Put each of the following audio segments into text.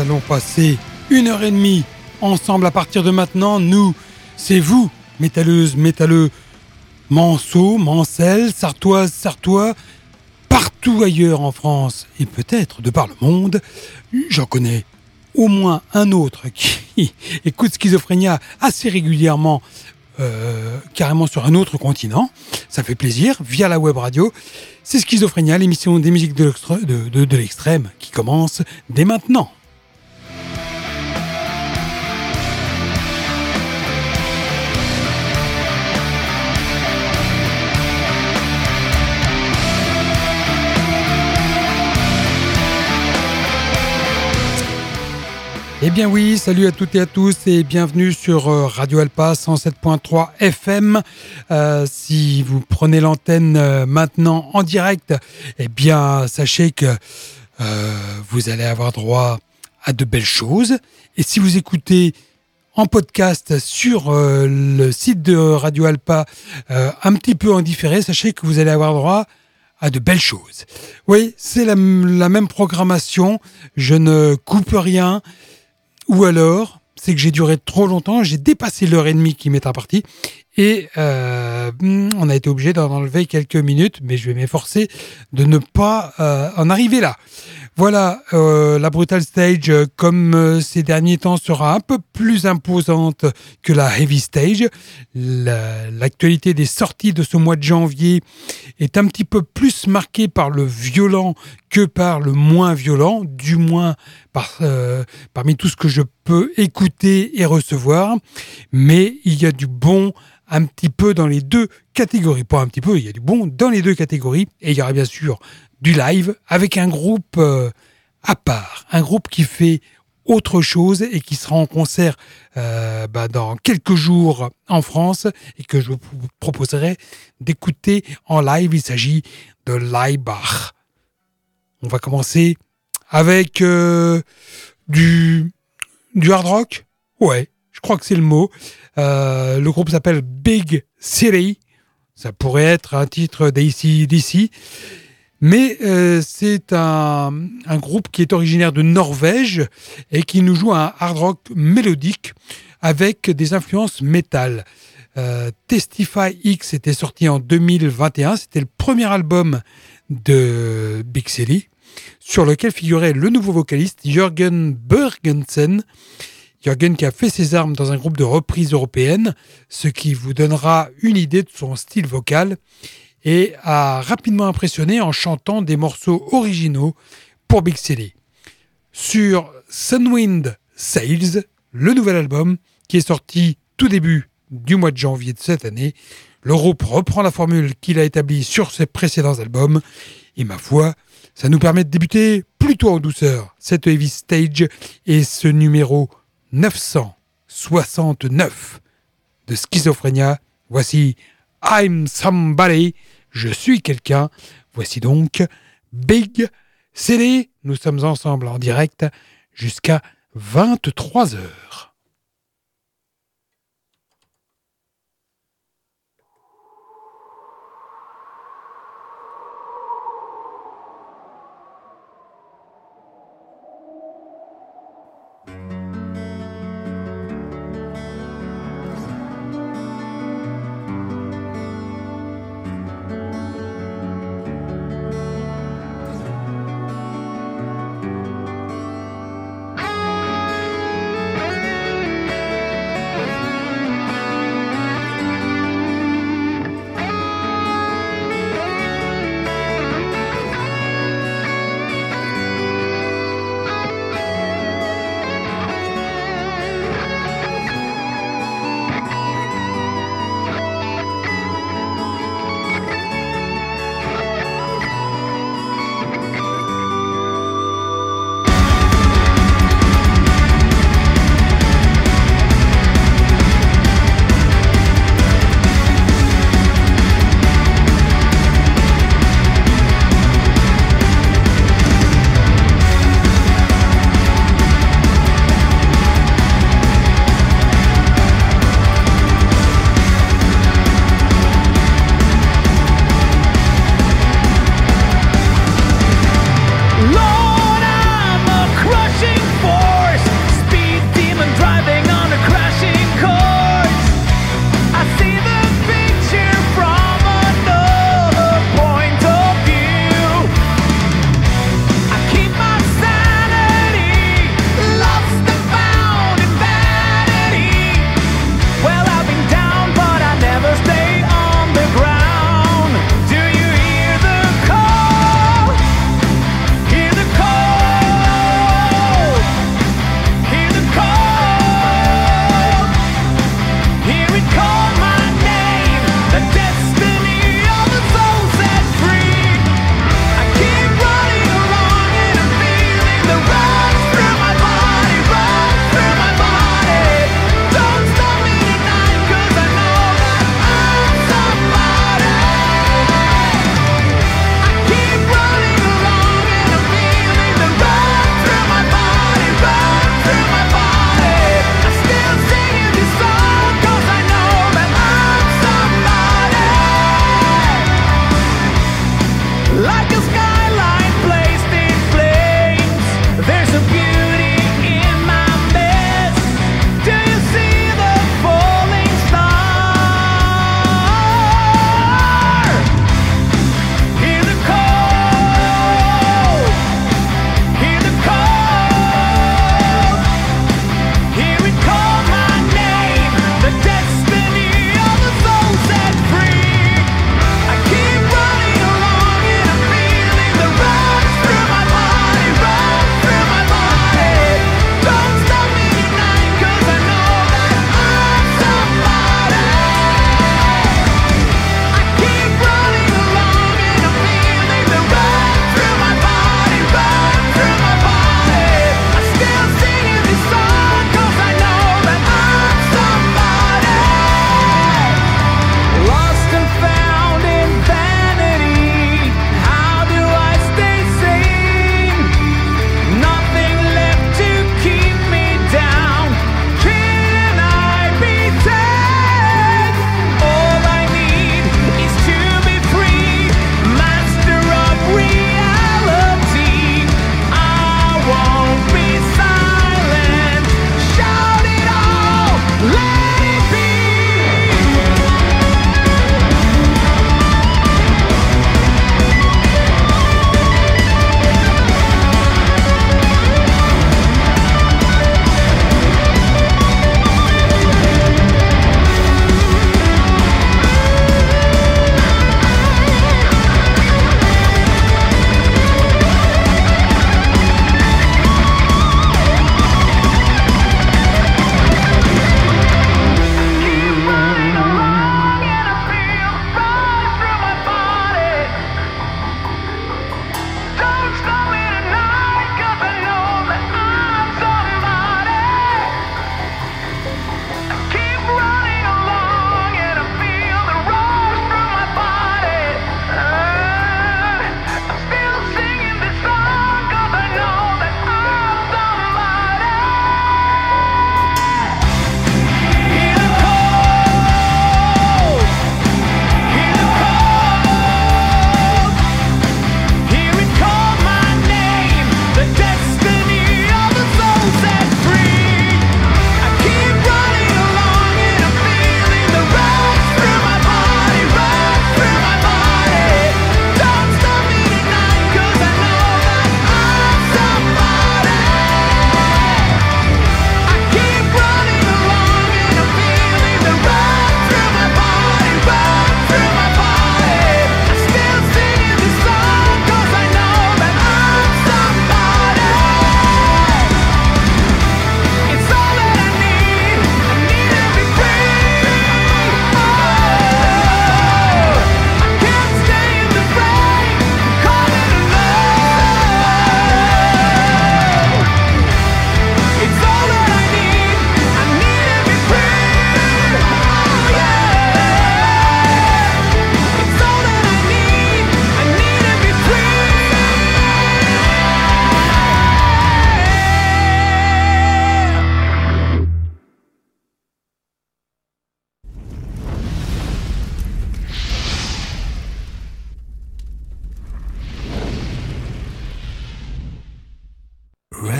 allons passer une heure et demie ensemble à partir de maintenant. Nous, c'est vous, métalleuses, métalleux, manceaux, mancelles, sartoises, sartois, partout ailleurs en France et peut-être de par le monde. J'en connais au moins un autre qui écoute Schizophrénia assez régulièrement, euh, carrément sur un autre continent. Ça fait plaisir, via la web radio. C'est Schizophrénia, l'émission des musiques de l'extrême qui commence dès maintenant. Eh bien oui, salut à toutes et à tous et bienvenue sur euh, Radio Alpa 107.3 FM. Euh, si vous prenez l'antenne euh, maintenant en direct, eh bien sachez que vous allez avoir droit à de belles choses. Et si vous écoutez en podcast sur le site de Radio Alpa un petit peu en différé, sachez que vous allez avoir droit à de belles choses. Oui, c'est la même programmation, je ne coupe rien. Ou alors, c'est que j'ai duré trop longtemps, j'ai dépassé l'heure et demie qui m'est impartie et euh, on a été obligé d'en enlever quelques minutes, mais je vais m'efforcer de ne pas euh, en arriver là. Voilà, euh, la Brutal Stage, comme ces derniers temps, sera un peu plus imposante que la Heavy Stage. L'actualité des sorties de ce mois de janvier est un petit peu plus marquée par le violent que par le moins violent, du moins par, parmi tout ce que je peux écouter et recevoir. Mais il y a du bon un petit peu dans les deux catégories. Pas un petit peu, il y a du bon dans les deux catégories. Et il y aura bien sûr du live avec un groupe euh, à part, un groupe qui fait autre chose et qui sera en concert euh, bah, dans quelques jours en France et que je vous proposerai d'écouter en live. Il s'agit de Leibach. On va commencer avec euh, du, du hard rock? Ouais, je crois que c'est le mot. Euh, le groupe s'appelle Big City. Ça pourrait être un titre d'ici. Mais euh, c'est un, groupe qui est originaire de Norvège et qui nous joue un hard rock mélodique avec des influences métal. Euh, Testify X était sorti en 2021. C'était le premier album de Big City sur lequel figurait le nouveau vocaliste Jürgen Bergensen Jürgen qui a fait ses armes dans un groupe de reprises européennes, ce qui vous donnera une idée de son style vocal, et a rapidement impressionné en chantant des morceaux originaux pour Big City. Sur Sunwind Sales, le nouvel album qui est sorti tout début du mois de janvier de cette année, le groupe reprend la formule qu'il a établie sur ses précédents albums, et ma foi, ça nous permet de débuter plutôt en douceur cette Heavy Stage et ce numéro 969 de Schizophrénia. Voici I'm Somebody, je suis quelqu'un. Voici donc Big CD. Nous sommes ensemble en direct jusqu'à 23 heures.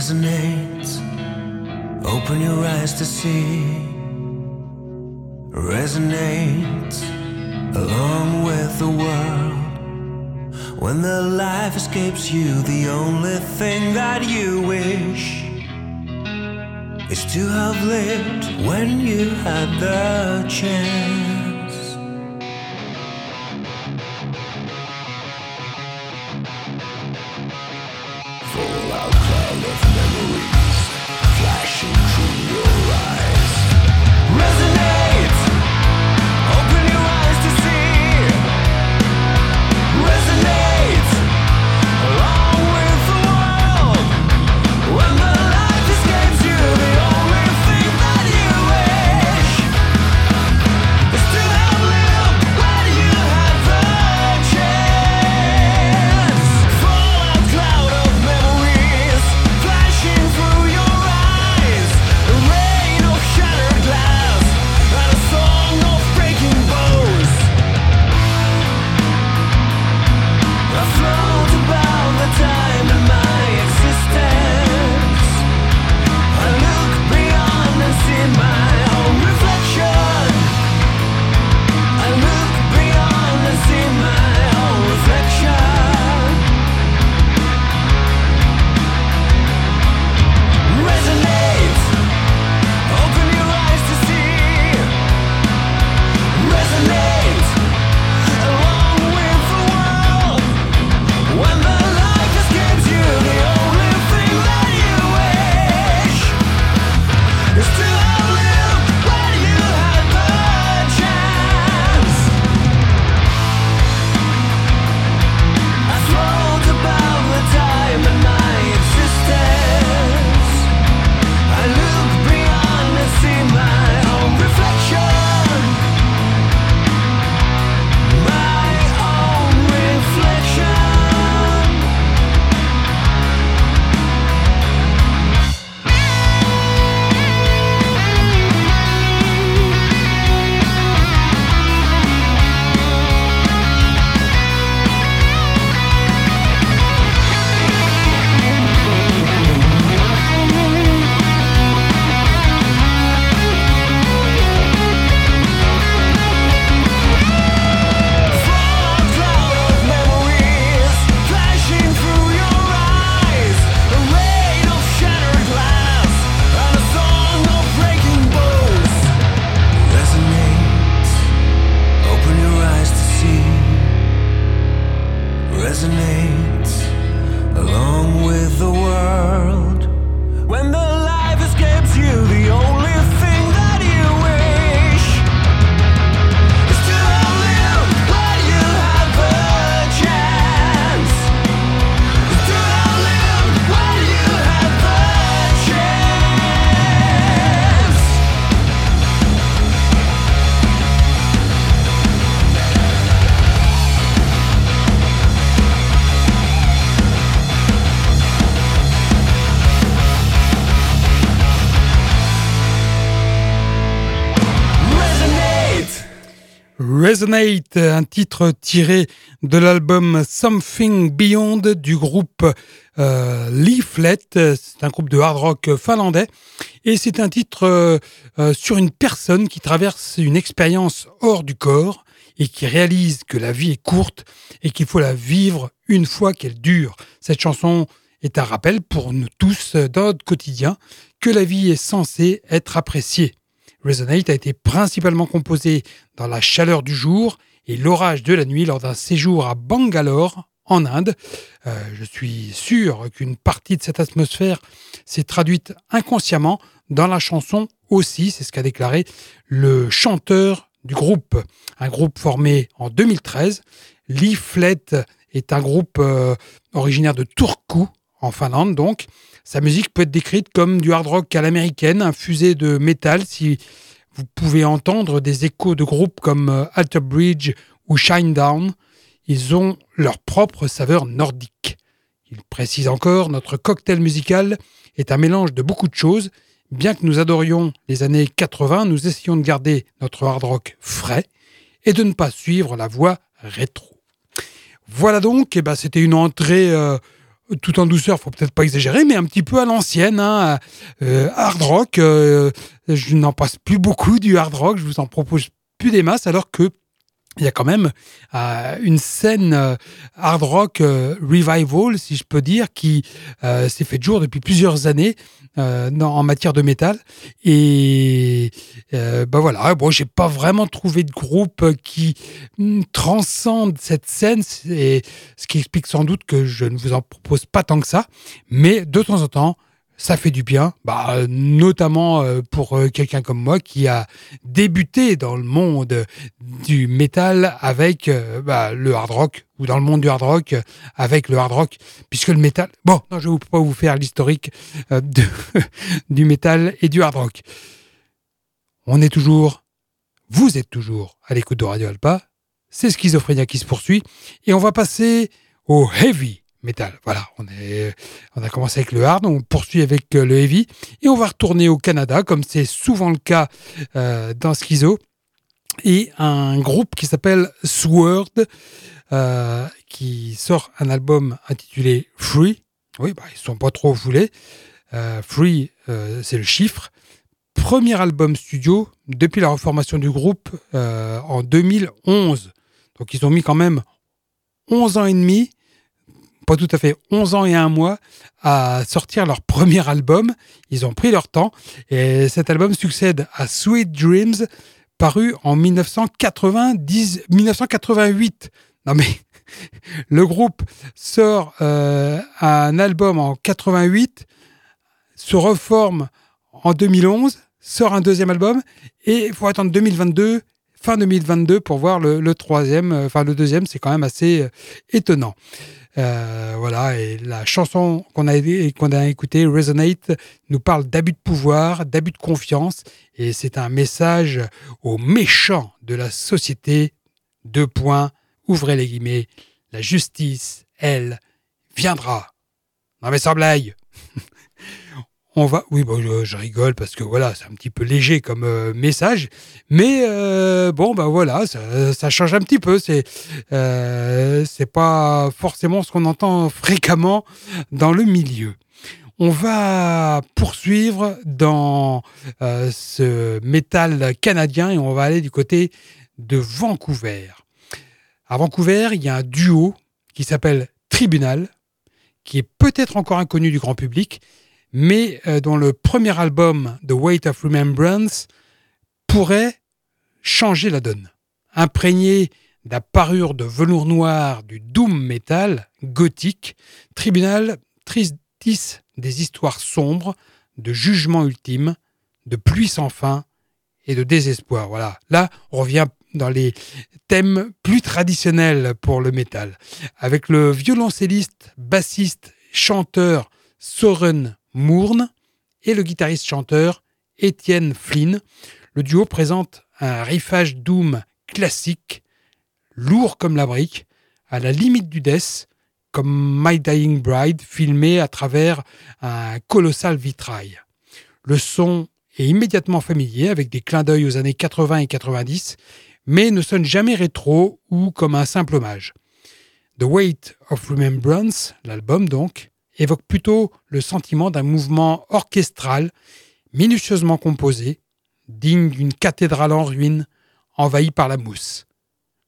Resonate, open your eyes to see. Resonate along with the world. When the life escapes you, the only thing that you wish is to have lived when you had the chance. Un titre tiré de l'album Something Beyond du groupe euh, Leaflet. C'est un groupe de hard rock finlandais. Et c'est un titre euh, euh, sur une personne qui traverse une expérience hors du corps et qui réalise que la vie est courte et qu'il faut la vivre une fois qu'elle dure. Cette chanson est un rappel pour nous tous dans notre quotidien que la vie est censée être appréciée. Resonate a été principalement composé dans la chaleur du jour et l'orage de la nuit lors d'un séjour à Bangalore, en Inde. Euh, je suis sûr qu'une partie de cette atmosphère s'est traduite inconsciemment dans la chanson aussi, c'est ce qu'a déclaré le chanteur du groupe. Un groupe formé en 2013. Leaflet est un groupe euh, originaire de Turku, en Finlande donc. Sa musique peut être décrite comme du hard rock à l'américaine, infusé de métal, si vous pouvez entendre des échos de groupes comme euh, Alter Bridge ou Shinedown. Ils ont leur propre saveur nordique. Il précise encore, notre cocktail musical est un mélange de beaucoup de choses. Bien que nous adorions les années 80, nous essayons de garder notre hard rock frais et de ne pas suivre la voie rétro. Voilà donc, eh ben, c'était une entrée euh, tout en douceur, faut peut-être pas exagérer, mais un petit peu à l'ancienne, hein, hard rock. je n'en passe plus beaucoup du hard rock, je vous en propose plus des masses, alors que il y a quand même euh, une scène euh, hard rock euh, revival, si je peux dire, qui s'est fait jour depuis plusieurs années en matière de métal. Et ben voilà, bon, j'ai pas vraiment trouvé de groupe qui mm, transcende cette scène, et ce qui explique sans doute que je ne vous en propose pas tant que ça. Mais de temps en temps, ça fait du bien, bah, notamment euh, pour euh, quelqu'un comme moi qui a débuté dans le monde du métal avec euh, bah, le hard rock ou dans le monde du hard rock avec le hard rock, puisque le métal. Bon, non, je ne vais pas vous faire l'historique du métal et du hard rock. On est toujours, vous êtes toujours à l'écoute de Radio Alpa. C'est Schizophrénia qui se poursuit et on va passer au heavy métal. Voilà, on, a commencé avec le hard, on poursuit avec euh, le heavy, et on va retourner au Canada, comme c'est souvent le cas euh, dans Schizo, et un groupe qui s'appelle Sword, euh, qui sort un album intitulé Free. Oui, bah, ils sont pas trop foulés. Free, c'est le chiffre. Premier album studio depuis la reformation du groupe en 2011. Donc ils ont mis quand même 11 ans et demi pas tout à fait 11 ans et un mois à sortir leur premier album. Ils ont pris leur temps et cet album succède à Sweet Dreams paru en 1990, 1988. Non mais le groupe sort euh, un album en 88, se reforme en 2011, sort un deuxième album et il faut attendre 2022 fin 2022 pour voir le, troisième, euh, enfin le deuxième, c'est quand même assez euh, étonnant. Euh, voilà, et la chanson qu'on a, qu'on a écoutée, Resonate, nous parle d'abus de pouvoir, d'abus de confiance, et c'est un message aux méchants de la société. Deux points, ouvrez les guillemets, la justice, elle, viendra. Non mais sans on va. Oui, bon, je, rigole parce que voilà, c'est un petit peu léger comme euh, message, mais euh, bon, ben voilà, ça, change un petit peu. C'est euh, pas forcément ce qu'on entend fréquemment dans le milieu. On va poursuivre dans ce métal canadien et on va aller du côté de Vancouver. À Vancouver, il y a un duo qui s'appelle Tribunal, qui est peut-être encore inconnu du grand public, mais euh, dont le premier album, The Weight of Remembrance, pourrait changer la donne. Imprégné de parure de velours noir du doom metal gothique, Tribunal tisse des histoires sombres, de jugement ultime, de pluie sans fin et de désespoir. Voilà. Là, on revient dans les thèmes plus traditionnels pour le métal. Avec le violoncelliste, bassiste, chanteur Soren Mourne et le guitariste-chanteur Étienne Flynn. Le duo présente un riffage doom classique, lourd comme la brique, à la limite du death, comme My Dying Bride, filmé à travers un colossal vitrail. Le son est immédiatement familier, avec des clins d'œil aux années 80 et 90, mais ne sonne jamais rétro ou comme un simple hommage. The Weight of Remembrance, l'album donc, évoque plutôt le sentiment d'un mouvement orchestral, minutieusement composé, digne d'une cathédrale en ruine, envahie par la mousse.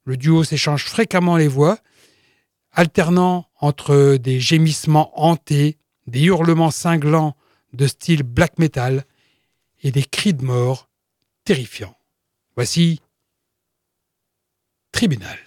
Le duo s'échange fréquemment les voix, alternant entre des gémissements hantés, des hurlements cinglants de style black metal et des cris de mort terrifiants. Voici Tribunal.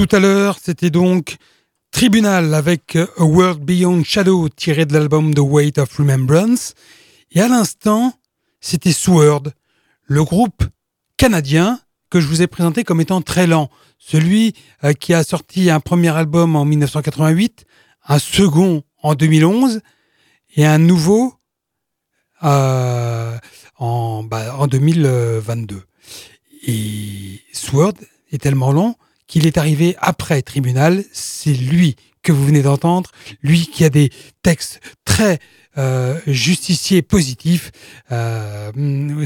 Tout à l'heure, c'était donc Tribunal avec A World Beyond Shadow tiré de l'album The Weight of Remembrance. Et à l'instant, c'était Sword, le groupe canadien que je vous ai présenté comme étant très lent. Celui euh, qui a sorti un premier album en 1988, un second en 2011 et un nouveau euh, en, bah, en 2022. Et Sword est tellement long qu'il est arrivé après tribunal. C'est lui que vous venez d'entendre, lui qui a des textes très euh, justiciers positifs. Euh,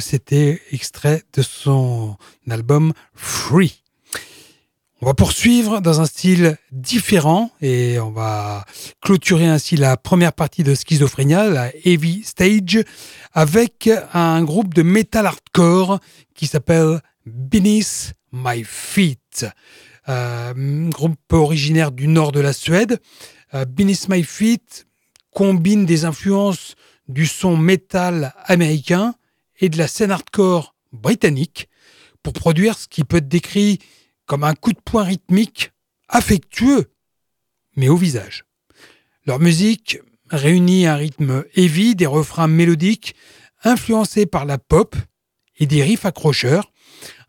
C'était extrait de son album Free. On va poursuivre dans un style différent et on va clôturer ainsi la première partie de Schizophrénia, la Heavy Stage, avec un groupe de metal hardcore qui s'appelle Beneath My Feet. Euh, groupe originaire du nord de la Suède. Euh, Beneath My Feet combine des influences du son metal américain et de la scène hardcore britannique pour produire ce qui peut être décrit comme un coup de poing rythmique affectueux, mais au visage. Leur musique réunit un rythme heavy, des refrains mélodiques influencés par la pop et des riffs accrocheurs,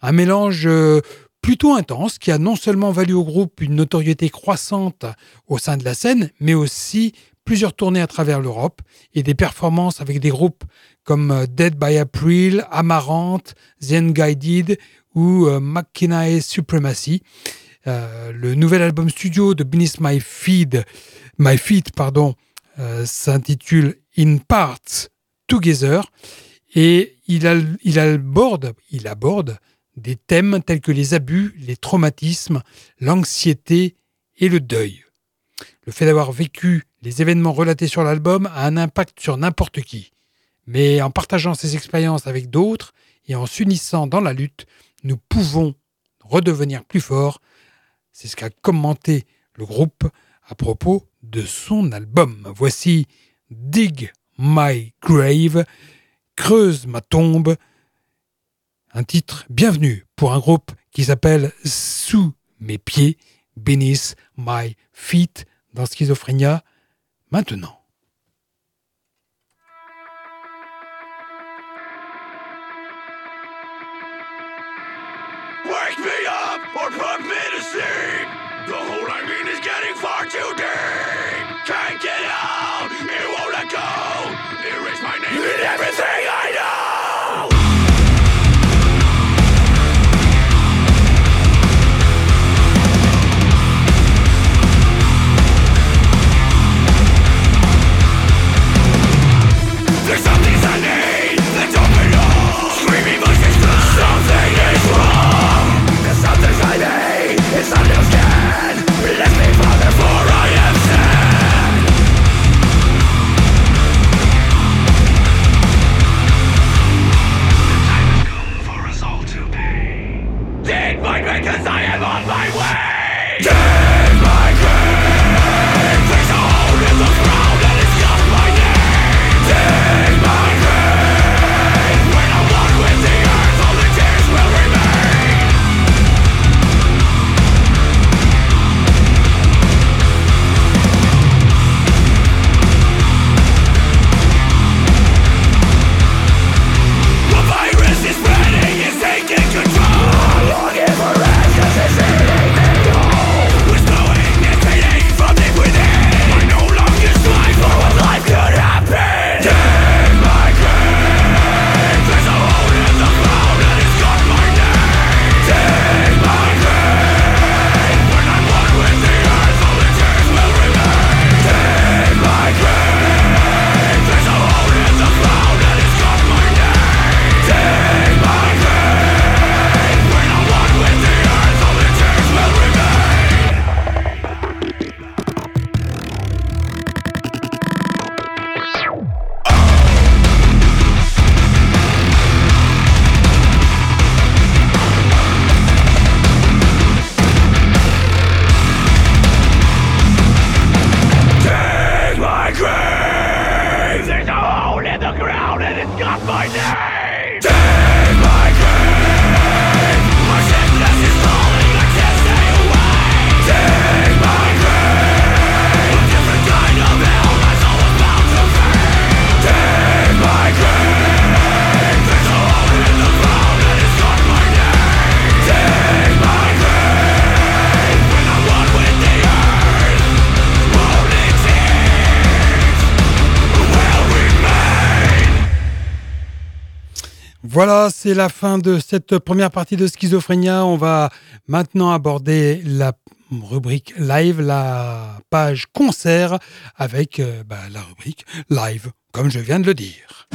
un mélange euh, plutôt intense qui a non seulement valu au groupe une notoriété croissante au sein de la scène, mais aussi plusieurs tournées à travers l'Europe et des performances avec des groupes comme euh, Dead by April, Amaranth, Zen Guided ou euh, Supremacy. Euh, le nouvel album studio de Beneath My My Feet, pardon, s'intitule In Parts Together et il, aborde, il aborde des thèmes tels que les abus, les traumatismes, l'anxiété et le deuil. Le fait d'avoir vécu les événements relatés sur l'album a un impact sur n'importe qui. Mais en partageant ces expériences avec d'autres et en s'unissant dans la lutte, nous pouvons redevenir plus forts. C'est ce qu'a commenté le groupe à propos de son album. Voici Dig My Grave, Creuse ma tombe, un titre bienvenu pour un groupe qui s'appelle Sous mes pieds, Beneath My Feet dans Schizophrénia maintenant. Wake me up or put me to sleep. The hole I mean is getting far too deep. Can't get out, it won't let go. Erase my name and everything I know. C'est la fin de cette première partie de Schizophrénia. On va maintenant aborder la rubrique live, la page concert avec euh, bah, la rubrique live, comme je viens de le dire.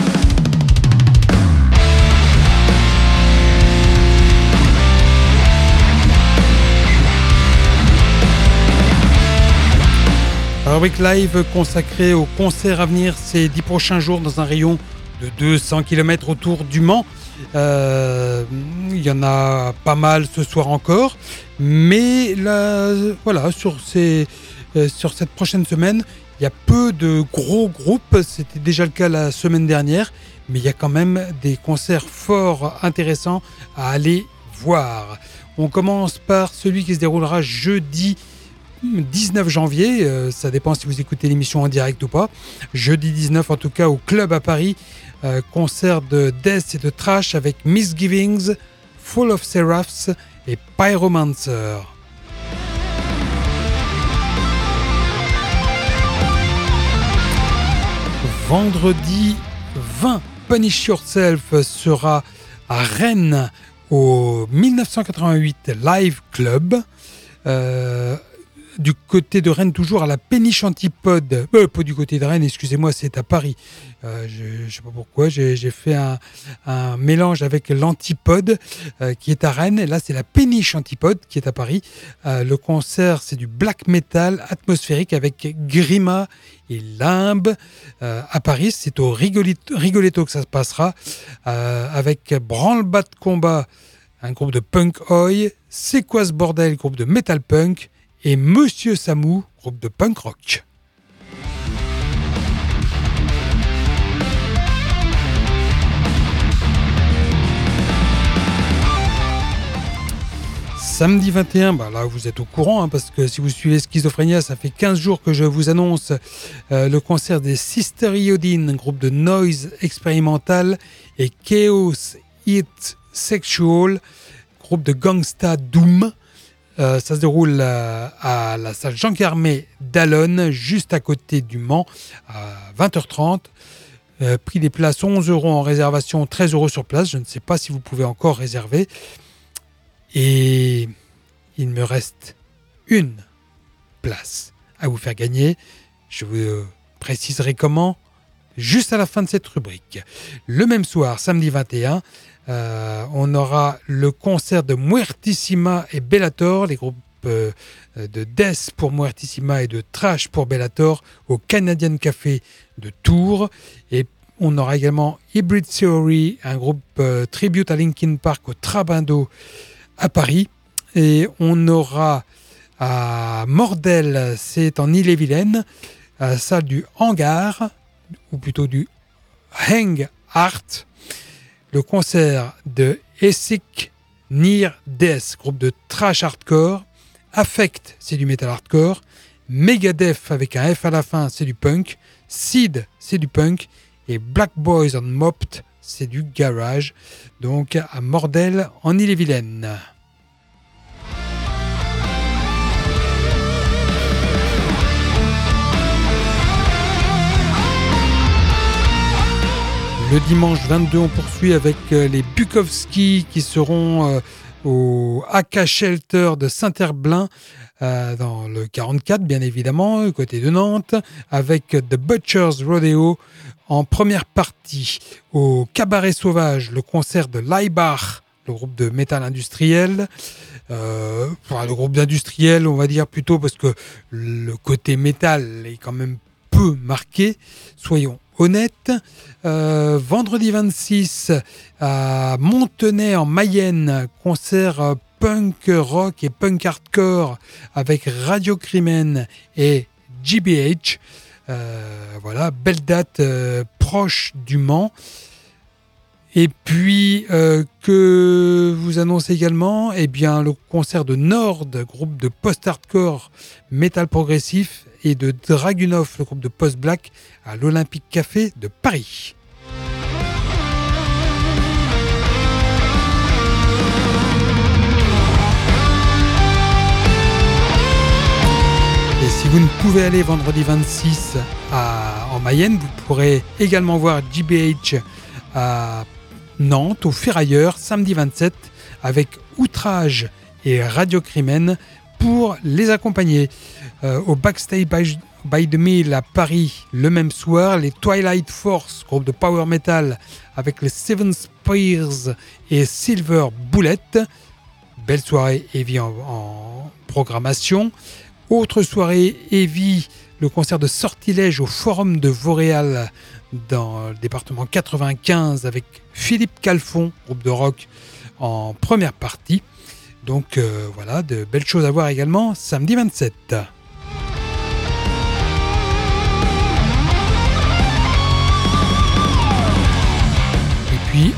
La rubrique live consacrée au concert à venir ces dix prochains jours dans un rayon de 200 km autour du Mans. Euh, il y en a pas mal ce soir encore. Mais là, voilà, sur, euh, sur cette prochaine semaine, il y a peu de gros groupes. C'était déjà le cas la semaine dernière. Mais il y a quand même des concerts fort intéressants à aller voir. On commence par celui qui se déroulera jeudi 19 janvier, euh, ça dépend si vous écoutez l'émission en direct ou pas. Jeudi 19 en tout cas au club à Paris euh, concert de death et de trash avec Misgivings, Full of Seraphs et Pyromancer. Vendredi 20, Punish Yourself sera à Rennes au 1988 Live Club. Euh, du côté de Rennes, toujours à la péniche antipode. Euh, pas du côté de Rennes, excusez-moi, c'est à Paris. Euh, je ne sais pas pourquoi, j'ai fait un, mélange avec l'antipode euh, qui est à Rennes. Là, c'est la péniche antipode qui est à Paris. le concert, c'est du black metal atmosphérique avec Grima et Limbe. à Paris, c'est au Rigoletto, que ça se passera avec Branle-Bas de Combat, un groupe de punk oi. C'est quoi ce bordel, groupe de metal punk? Et Monsieur Samu, groupe de punk rock. Samedi 21, bah là vous êtes au courant, hein, parce que si vous suivez Schizophrénia, ça fait 15 jours que je vous annonce euh, le concert des Sister Iodine, groupe de noise expérimental, et Chaos It Sexual, groupe de gangsta doom. Euh, ça se déroule euh, à la salle Jean Carmé d'Alonne, juste à côté du Mans, à 20h30. Euh, prix des places 11 euros en réservation, 13 euros sur place. Je ne sais pas si vous pouvez encore réserver. Et il me reste une place à vous faire gagner. Je vous préciserai comment juste à la fin de cette rubrique. Le même soir, samedi 21, euh, on aura le concert de Muertissima et Bellator, les groupes euh, de Death pour Muertissima et de Trash pour Bellator au Canadian Café de Tours. Et on aura également Hybrid Theory, un groupe euh, tribute à Linkin Park au Trabando à Paris. Et on aura à Mordel, c'est en Ille-et-Vilaine, à salle du Hangar, ou plutôt du Hang Art, le concert de Essek Nir Death, groupe de trash hardcore. Affect, c'est du metal hardcore. Megadeth avec un F à la fin, c'est du punk. Seed, c'est du punk. Et Black Boys on Mopped, c'est du garage. Donc à Mordel en Ille-et-Vilaine. Le dimanche 22, on poursuit avec euh, les Bukowski qui seront euh, au AK Shelter de Saint-Herblain euh, dans le 44, bien évidemment, côté de Nantes, avec The Butcher's Rodeo en première partie. Au Cabaret Sauvage, le concert de Leibach, le groupe de métal industriel. le groupe d'industriel, on va dire plutôt parce que le côté métal est quand même peu marqué, soyons honnête. Euh, vendredi 26 à Montenay en Mayenne, concert euh, punk rock et punk hardcore avec Radio Crimen et GBH. Euh, voilà, belle date proche du Mans. Et puis, que vous annoncez également, eh bien, le concert de Nord, groupe de post-hardcore metal progressif, et de Dragunov, le groupe de post-black, à l'Olympique Café de Paris. Et si vous ne pouvez aller vendredi 26 en Mayenne, vous pourrez également voir GBH à Nantes au Ferrailleur samedi 27 avec Outrage et Radio Crimen pour les accompagner. Euh, au Backstage by, the Mill à Paris le même soir, les Twilight Force, groupe de power metal avec les Seven Spears et Silver Bullet. Belle soirée Heavy en, programmation. Autre soirée Heavy, le concert de Sortilège au Forum de Vauréal dans le département 95 avec Philippe Calfon, groupe de rock en première partie. Donc euh, voilà, de belles choses à voir également samedi 27.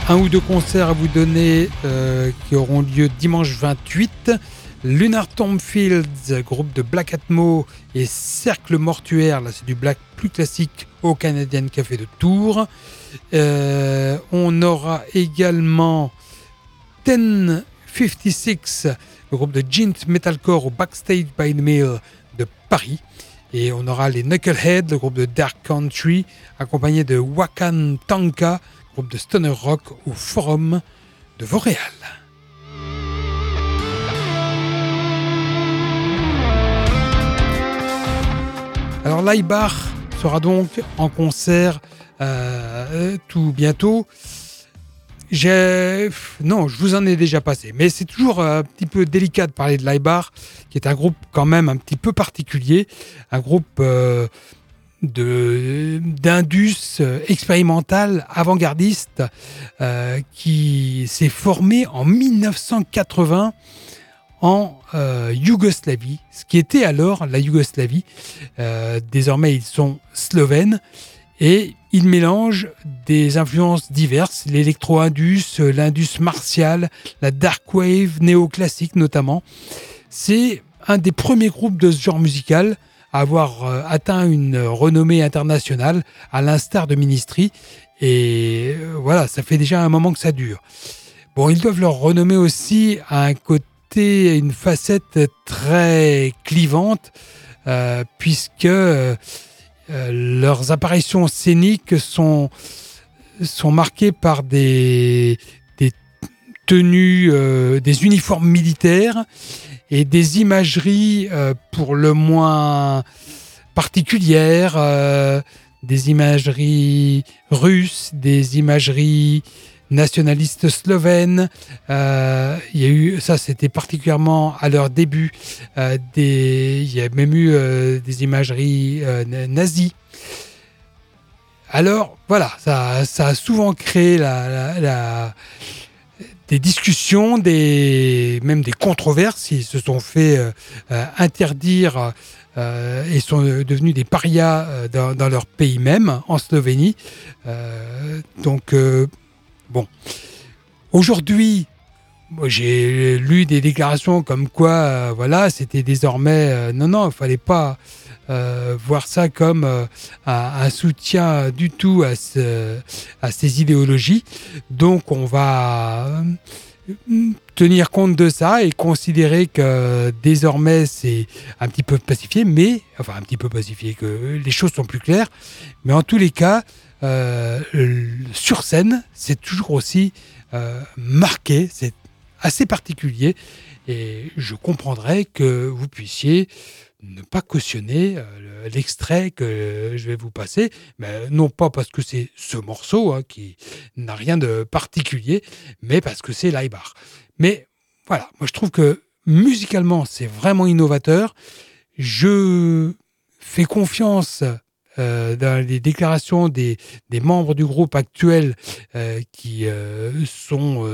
Un ou deux concerts à vous donner euh, qui auront lieu dimanche 28. Lunar Tomb Fields, groupe de Black Atmo et Cercle Mortuaire, là c'est du black plus classique au Canadian Café de Tours. Euh, on aura également Ten 56, le groupe de Jint Metalcore au Backstage by the Mill de Paris. Et on aura les Knucklehead, le groupe de Dark Country, accompagné de Wakan Tanka, groupe de Stoner Rock au Forum de Vauréal. Alors Laïbar sera donc en concert euh, tout bientôt non, je vous en ai déjà passé, mais c'est toujours un petit peu délicat de parler de l'Aibar, qui est un groupe quand même un petit peu particulier, un groupe euh, de d'indus euh, expérimental avant-gardiste euh, qui s'est formé en 1980 en Yougoslavie, ce qui était alors la Yougoslavie. désormais, ils sont slovènes et il mélange des influences diverses, l'électro-indus, l'indus martial, la dark wave néoclassique notamment. C'est un des premiers groupes de ce genre musical avoir euh, atteint une renommée internationale, à l'instar de Ministry. Et euh, voilà, ça fait déjà un moment que ça dure. Bon, ils doivent leur renommer aussi à un côté, une facette très clivante, euh, puisque leurs apparitions scéniques sont, sont marquées par des, des tenues, des uniformes militaires et des imageries euh, pour le moins particulières, des imageries russes, des imageries nationalistes slovènes. Euh, il y a eu, ça c'était particulièrement à leur début, euh, il y a même eu euh, des imageries nazies. Alors voilà, ça, ça, a souvent créé la, des discussions, même des controverses. Ils se sont fait interdire et sont devenus des parias dans, dans, leur pays même, en Slovénie. donc Bon. Aujourd'hui, j'ai lu des déclarations comme quoi, euh, voilà, c'était désormais. Euh, non, non, il fallait pas euh, voir ça comme un, soutien du tout à, ces idéologies. Donc, on va tenir compte de ça et considérer que désormais c'est un petit peu pacifié, mais enfin un petit peu pacifié, que les choses sont plus claires. Mais en tous les cas, euh, sur scène, c'est toujours aussi euh, marqué, c'est assez particulier. Et je comprendrais que vous puissiez ne pas cautionner euh, l'extrait que je vais vous passer, non pas parce que c'est ce morceau hein, qui n'a rien de particulier, mais parce que c'est l'Aibar. Mais voilà, moi je trouve que musicalement c'est vraiment innovateur. Je fais confiance euh, dans les déclarations des, membres du groupe actuel euh, qui sont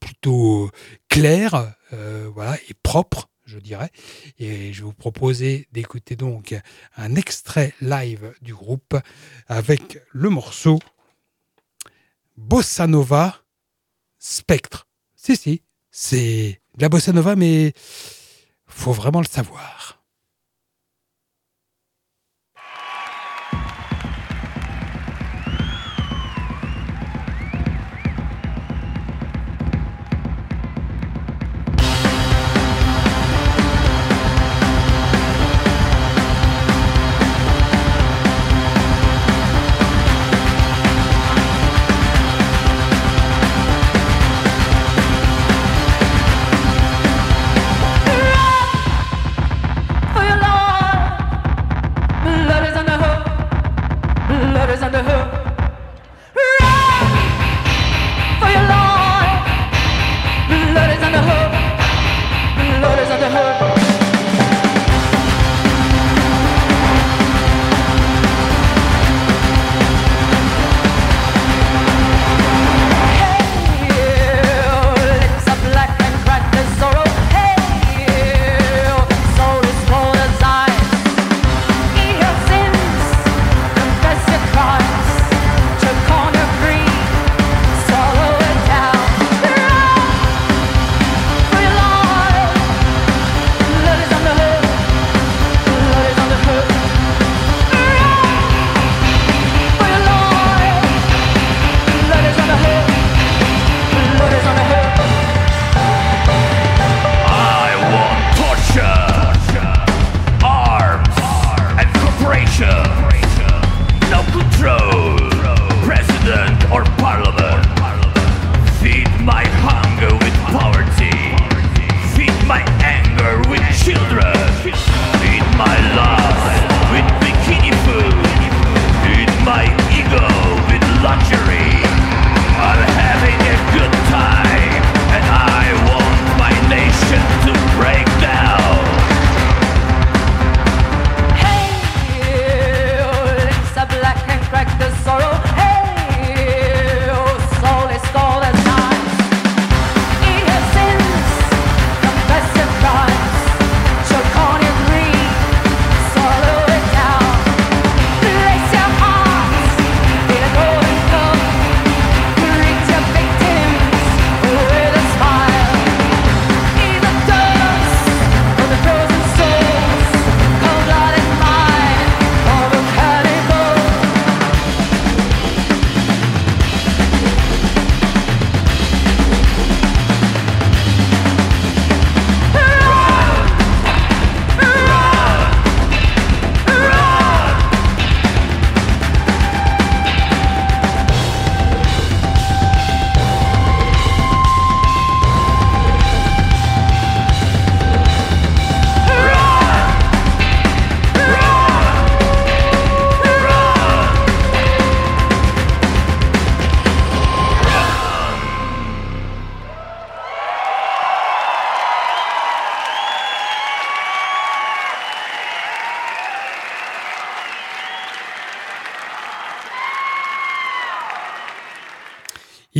plutôt clairs voilà, et propres, je dirais. Et je vous proposer d'écouter donc un extrait live du groupe avec le morceau Bossa Nova Spectre. Si, si, c'est de la Bossa Nova, mais faut vraiment le savoir.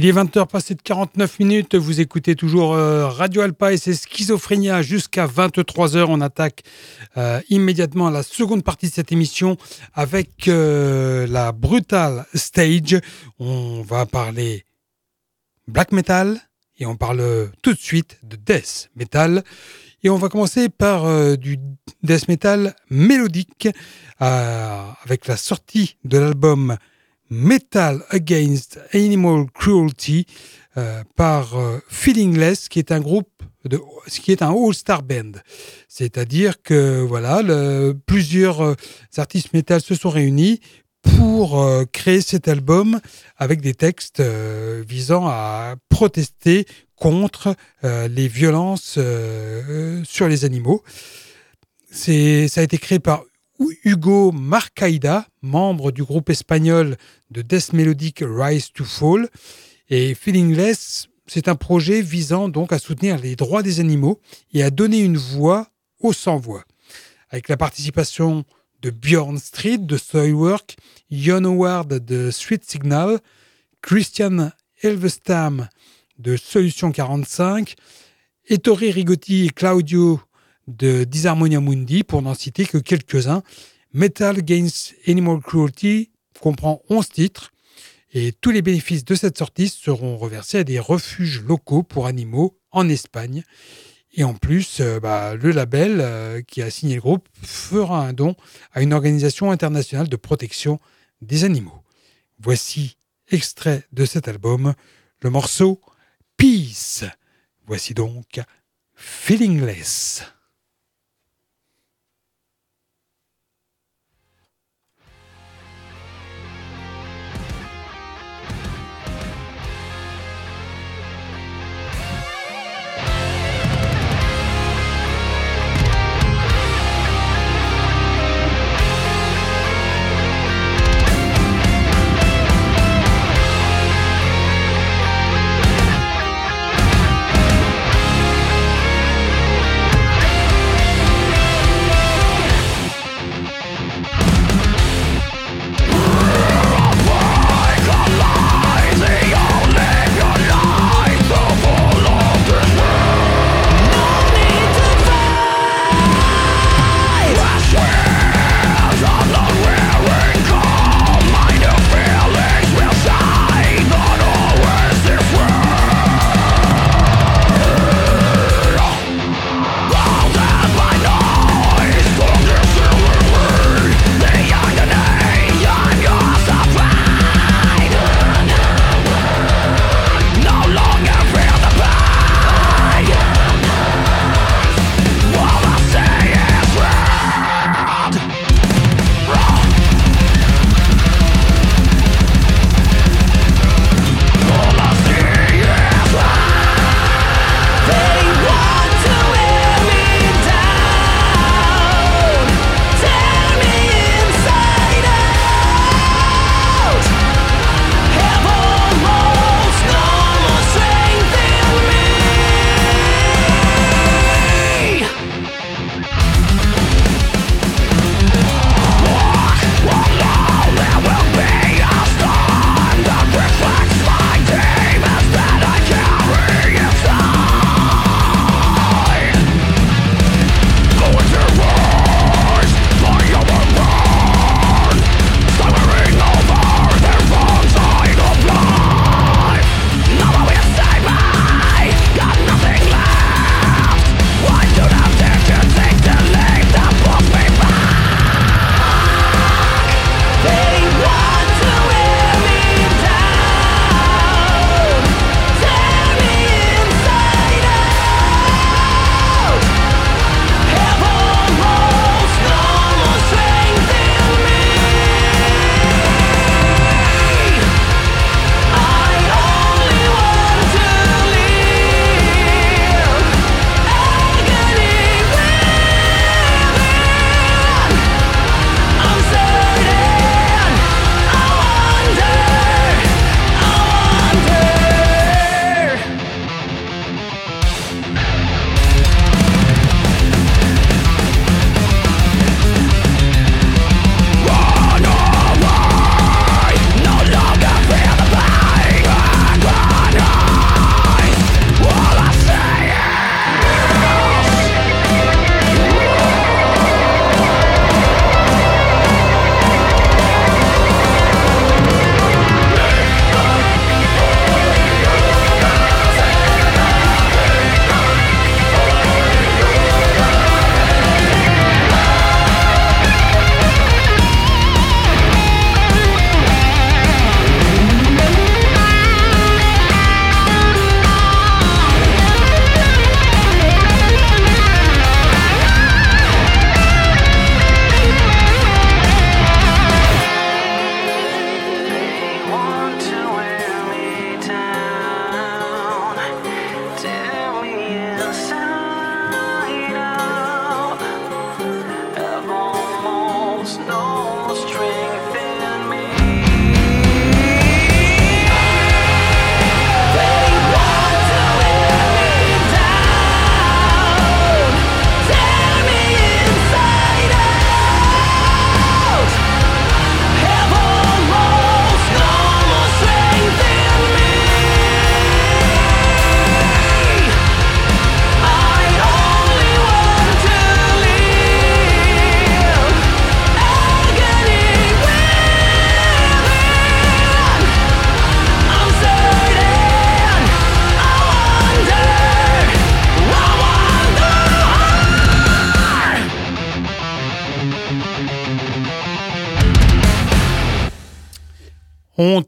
Il est 20h passé de 49 minutes, vous écoutez toujours euh, Radio Alpa et c'est Schizophrénia jusqu'à 23h. On attaque euh, immédiatement la seconde partie de cette émission avec euh, la Brutal Stage. On va parler black metal et on parle tout de suite de death metal. Et on va commencer par du death metal mélodique avec la sortie de l'album Metal Against Animal Cruelty euh, par euh, Feelingless, qui est un groupe de, qui est un all-star band. C'est-à-dire que voilà, plusieurs euh, artistes métal se sont réunis pour créer cet album avec des textes visant à protester contre les violences sur les animaux. C'est, ça a été créé par Hugo Marcaida, membre du groupe espagnol de death mélodique Rise to Fall. Et Feelingless, c'est un projet visant donc à soutenir les droits des animaux et à donner une voix aux sans-voix. Avec la participation de Bjorn Street de Soilwork, Jon Howard de Street Signal, Christian Elvestam de Solution 45, Ettore Rigotti et Claudio de Disharmonia Mundi, pour n'en citer que quelques-uns. Metal Against Animal Cruelty comprend 11 titres et tous les bénéfices de cette sortie seront reversés à des refuges locaux pour animaux en Espagne. Et en plus, euh, bah, le label euh, qui a signé le groupe fera un don à une organisation internationale de protection des animaux. Voici extrait de cet album, le morceau Peace. Voici donc Feelingless.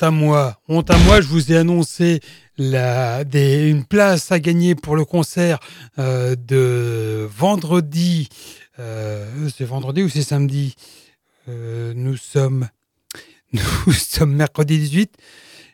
Honte à moi, honte à moi, je vous ai annoncé la, des, une place à gagner pour le concert euh, de vendredi. Euh, c'est vendredi ou c'est samedi? Euh, Nous sommes nous sommes mercredi 18,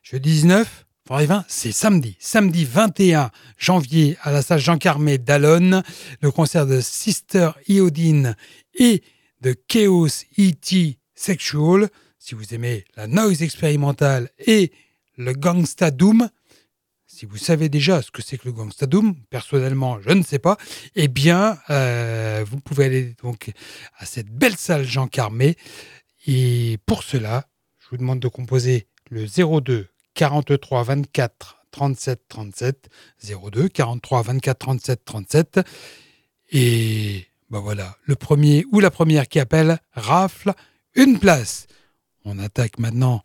jeudi 19, vendredi 20, c'est samedi. Samedi 21 janvier à la salle Jean Carmé d'Alonne, le concert de Sister Iodine et de Chaos E.T. Sexual. Si vous aimez la noise expérimentale et le gangsta doom, si vous savez déjà ce que c'est que le gangsta doom, personnellement je ne sais pas, eh bien euh, vous pouvez aller donc à cette belle salle Jean Carmé. Et pour cela, je vous demande de composer le 02 43 24 37 37 02 43 24 37 37 et ben voilà, le premier ou la première qui appelle rafle une place. On attaque maintenant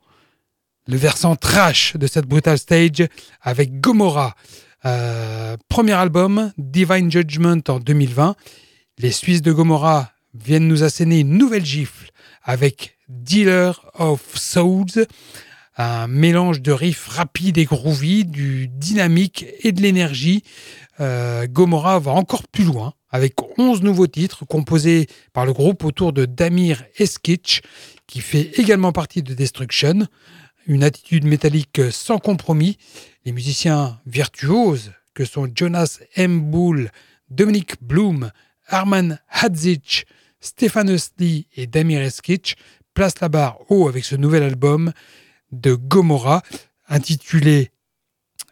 le versant trash de cette brutal stage avec Gomorrah. Euh, premier album, Divine Judgment en 2020. Les Suisses de Gomorrah viennent nous asséner une nouvelle gifle avec Dealer of Souls, un mélange de riffs rapides et groovy, du dynamique et de l'énergie. Euh, Gomorrah va encore plus loin avec 11 nouveaux titres composés par le groupe autour de Damir Eskitch, qui fait également partie de Destruction une attitude métallique sans compromis. Les musiciens virtuoses que sont Jonas M. Bull, Dominic Bloom, Arman Hadzic, Stephanus Lee et Damir Eskitch placent la barre haut avec ce nouvel album de Gomorrah intitulé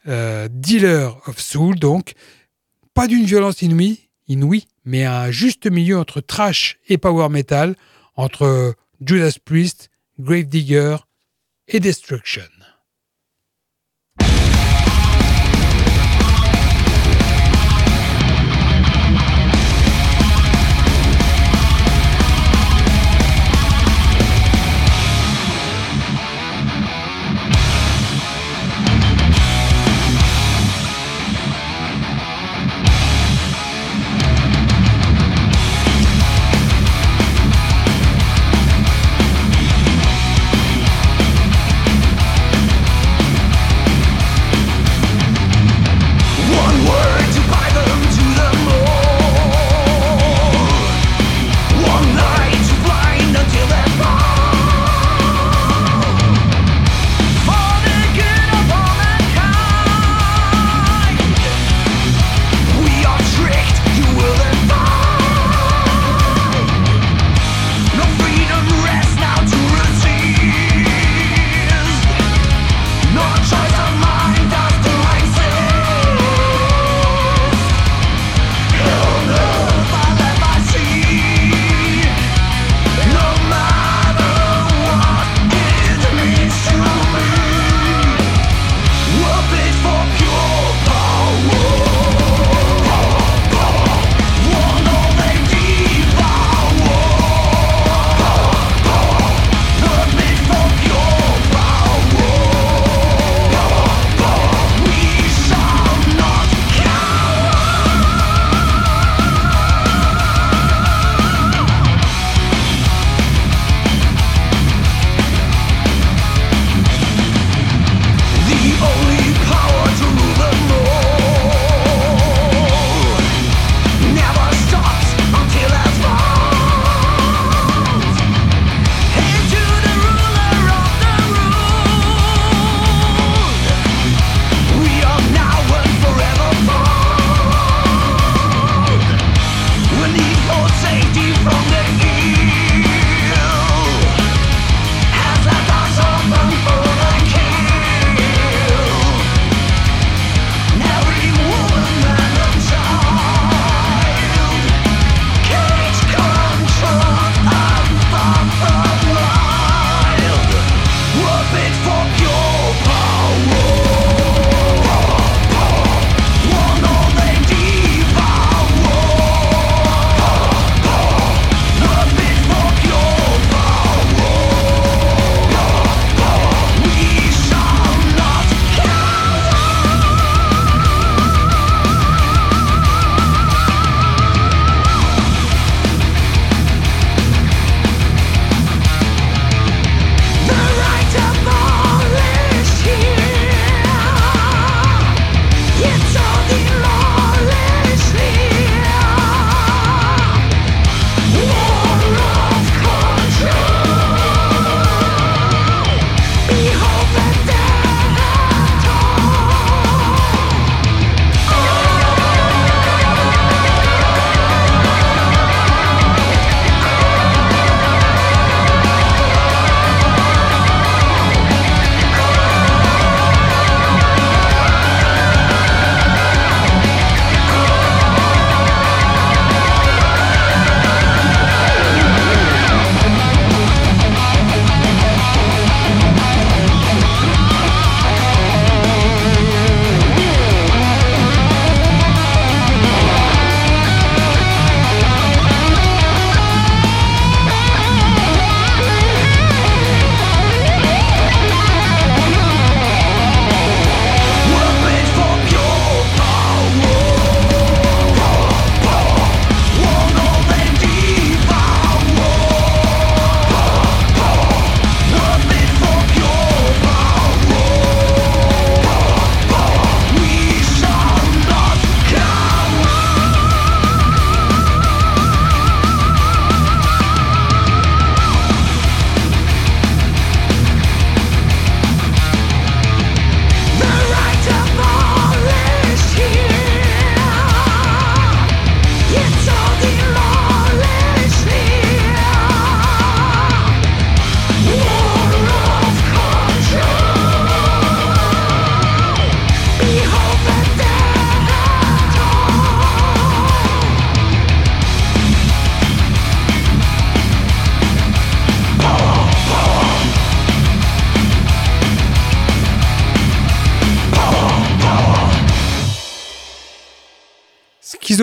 euh, Dealer of Soul. Donc, pas d'une violence inouïe, inouïe, mais un juste milieu entre trash et power metal, entre Judas Priest, Gravedigger, et Destruction.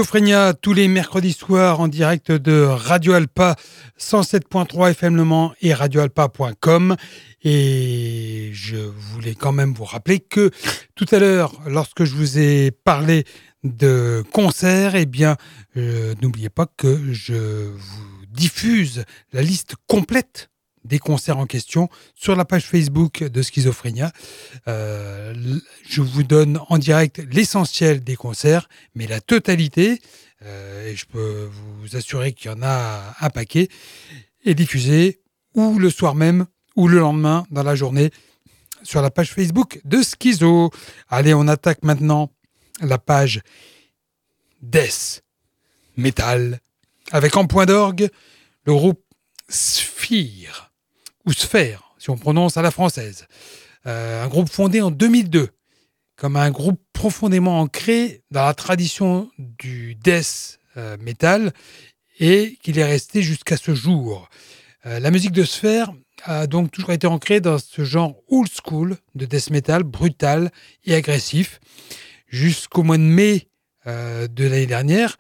Schizophrénia tous les mercredis soirs en direct de Radio Alpa 107.3 FM Le Mans et radioalpa.com. Et je voulais quand même vous rappeler que tout à l'heure, lorsque je vous ai parlé de concerts, eh bien, euh, n'oubliez pas que je vous diffuse la liste complète des concerts en question sur la page Facebook de Schizophrénia. Euh, je vous donne en direct l'essentiel des concerts, mais la totalité, euh, et je peux vous assurer qu'il y en a un paquet, est diffusée ou le soir même ou le lendemain dans la journée sur la page Facebook de Schizo. Allez, on attaque maintenant la page Death Metal avec en point d'orgue le groupe Sphere ou Sphère, si on prononce à la française. Euh, un groupe fondé en 2002 comme un groupe profondément ancré dans la tradition du death euh, metal et qu'il est resté jusqu'à ce jour. Euh, la musique de Sphère a donc toujours été ancrée dans ce genre old school de death metal brutal et agressif. Jusqu'au mois de mai de l'année dernière,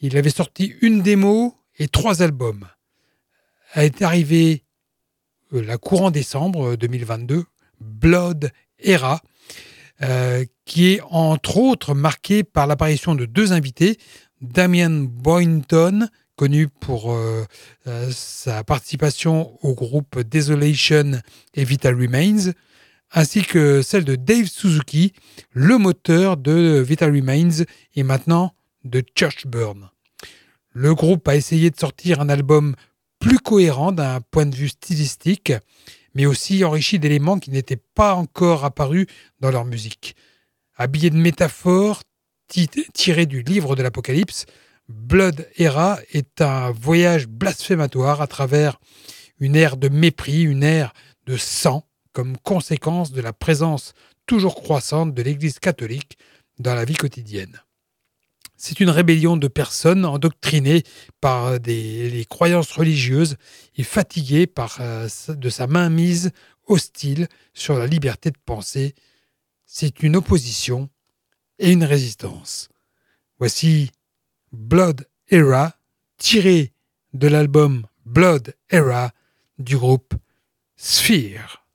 il avait sorti une démo et trois albums. A été arrivé euh, la courant décembre 2022, euh, Blood Era, euh, qui est entre autres marqué par l'apparition de deux invités, Damien Boynton, connu pour sa participation au groupe Desolation et Vital Remains, ainsi que celle de Dave Suzuki, le moteur de Vital Remains et maintenant de Churchburn. Le groupe a essayé de sortir un album plus cohérent d'un point de vue stylistique, mais aussi enrichi d'éléments qui n'étaient pas encore apparus dans leur musique. Habillé de métaphores tirées du livre de l'Apocalypse, Blood Era est un voyage blasphématoire à travers une ère de mépris, une ère de sang, comme conséquence de la présence toujours croissante de l'Église catholique dans la vie quotidienne. C'est une rébellion de personnes endoctrinées par des, les croyances religieuses et fatiguées par, euh, de sa mainmise hostile sur la liberté de penser. C'est une opposition et une résistance. Voici Blood Era, tiré de l'album Blood Era du groupe Sphere.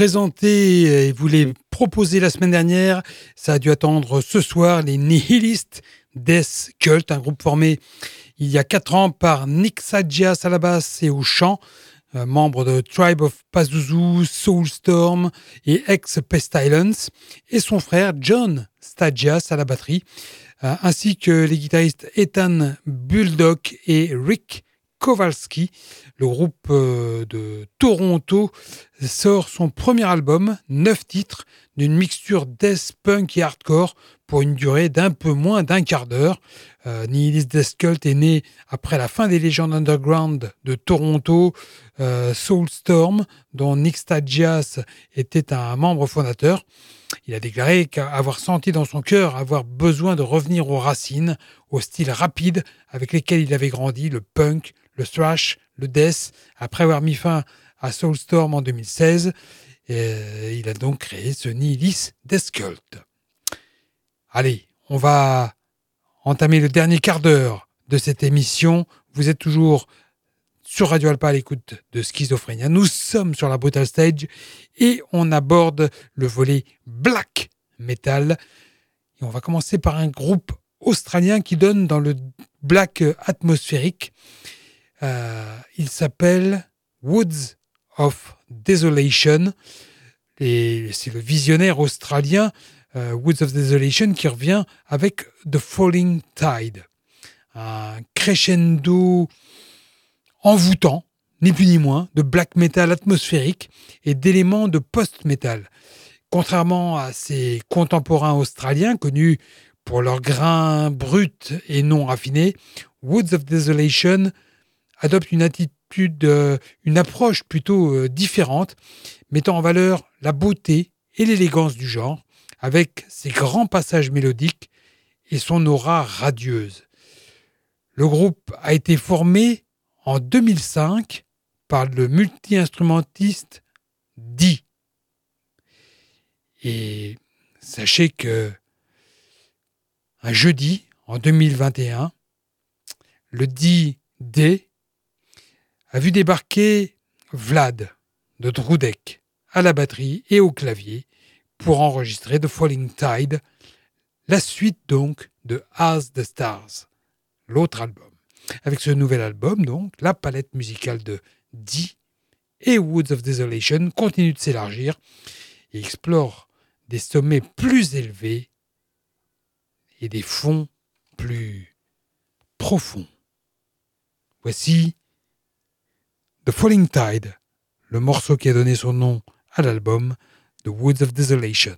Présenter et vous les proposer la semaine dernière. Ça a dû attendre ce soir les Nihilistes Death Cult, un groupe formé il y a quatre ans par Nick Sadjias à la basse et au chant, euh, membre de Tribe of Pazuzu, Soulstorm et ex-Pestilence, et son frère John Stadjias à la batterie, euh, ainsi que les guitaristes Ethan Bulldog et Rick Kowalski. Le groupe euh, de Toronto sort son premier album, neuf titres, d'une mixture death punk et hardcore pour une durée d'un peu moins d'un quart d'heure. Euh, Nihilist Death Cult est né après la fin des légendes underground de Toronto, euh, Soulstorm, dont Nick Stagias était un membre fondateur. Il a déclaré qu'avoir senti dans son cœur avoir besoin de revenir aux racines, au style rapide avec lesquels il avait grandi, le punk, le thrash, le death, après avoir mis fin à Soulstorm en 2016. Et il a donc créé ce Nihilist Death Cult. Allez, on va entamer le dernier quart d'heure de cette émission. Vous êtes toujours sur Radio Alpa à l'écoute de Schizophrénia. Nous sommes sur la Brutal Stage et on aborde le volet black metal. Et on va commencer par un groupe australien qui donne dans le black atmosphérique. Euh, il s'appelle Woods of Desolation. Et c'est le visionnaire australien euh, Woods of Desolation qui revient avec The Falling Tide. Un crescendo envoûtant, ni plus ni moins, de black metal atmosphérique et d'éléments de post-metal. Contrairement à ses contemporains australiens connus pour leur grain brut et non raffiné, Woods of Desolation adopte une attitude, euh, une approche plutôt euh, différente, mettant en valeur la beauté et l'élégance du genre, avec ses grands passages mélodiques et son aura radieuse. Le groupe a été formé en 2005 par le multi-instrumentiste Di. Et sachez que un jeudi en 2021, le dit D a vu débarquer Vlad de Drudek à la batterie et au clavier pour enregistrer The Falling Tide, la suite donc de As the Stars, l'autre album. Avec ce nouvel album, donc, la palette musicale de Dee et Woods of Desolation continue de s'élargir et explore des sommets plus élevés et des fonds plus profonds. Voici The Falling Tide, le morceau qui a donné son nom à l'album The Woods of Desolation.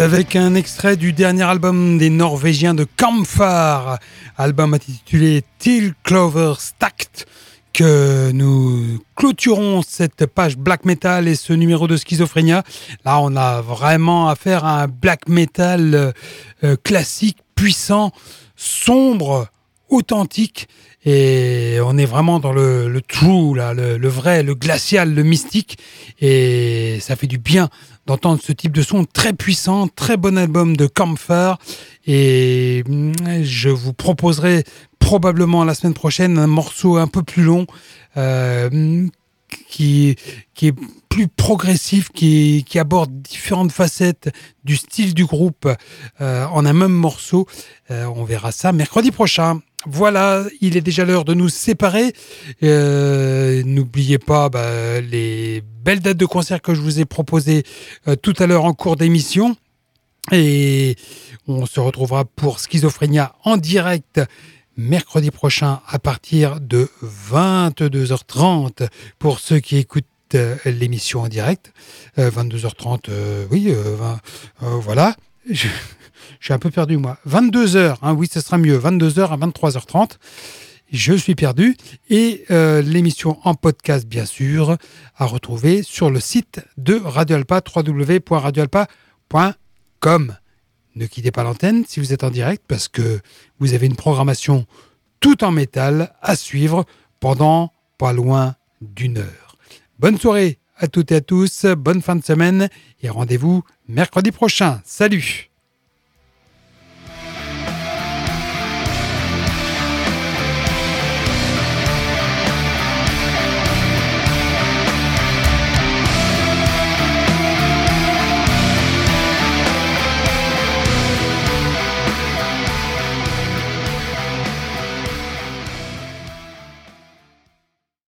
Avec un extrait du dernier album des Norvégiens de Kampfar, album intitulé Till Clover Stacked, que nous clôturons cette page black metal et ce numéro de schizophrénia. Là, on a vraiment affaire à un black metal euh, classique, puissant, sombre, authentique. Et on est vraiment dans le, true, là, le, vrai, le glacial, le mystique. Et ça fait du bien d'entendre ce type de son très puissant, très bon album de Camphor. Et mm, je vous proposerai probablement la semaine prochaine un morceau un peu plus long euh, qui, est plus progressif, qui, qui, aborde différentes facettes du style du groupe euh, en un même morceau. Euh, on verra ça mercredi prochain. Voilà, il est déjà l'heure de nous séparer. Euh, N'oubliez pas bah, les belles dates de concert que je vous ai proposées euh, tout à l'heure en cours d'émission. Et on se retrouvera pour Schizophrénia en direct mercredi prochain à partir de 22h30 pour ceux qui écoutent euh, l'émission en direct. 22h30, euh, oui, 20, voilà. Je... Suis un peu perdu, moi. 22h, hein, oui, ce sera mieux. 22h à 23h30. Je suis perdu. Et euh, l'émission en podcast, bien sûr, à retrouver sur le site de Radio Alpa, www.radioalpa.com. Ne quittez pas l'antenne si vous êtes en direct parce que vous avez une programmation tout en métal à suivre pendant pas loin d'une heure. Bonne soirée à toutes et à tous, bonne fin de semaine et rendez-vous mercredi prochain. Salut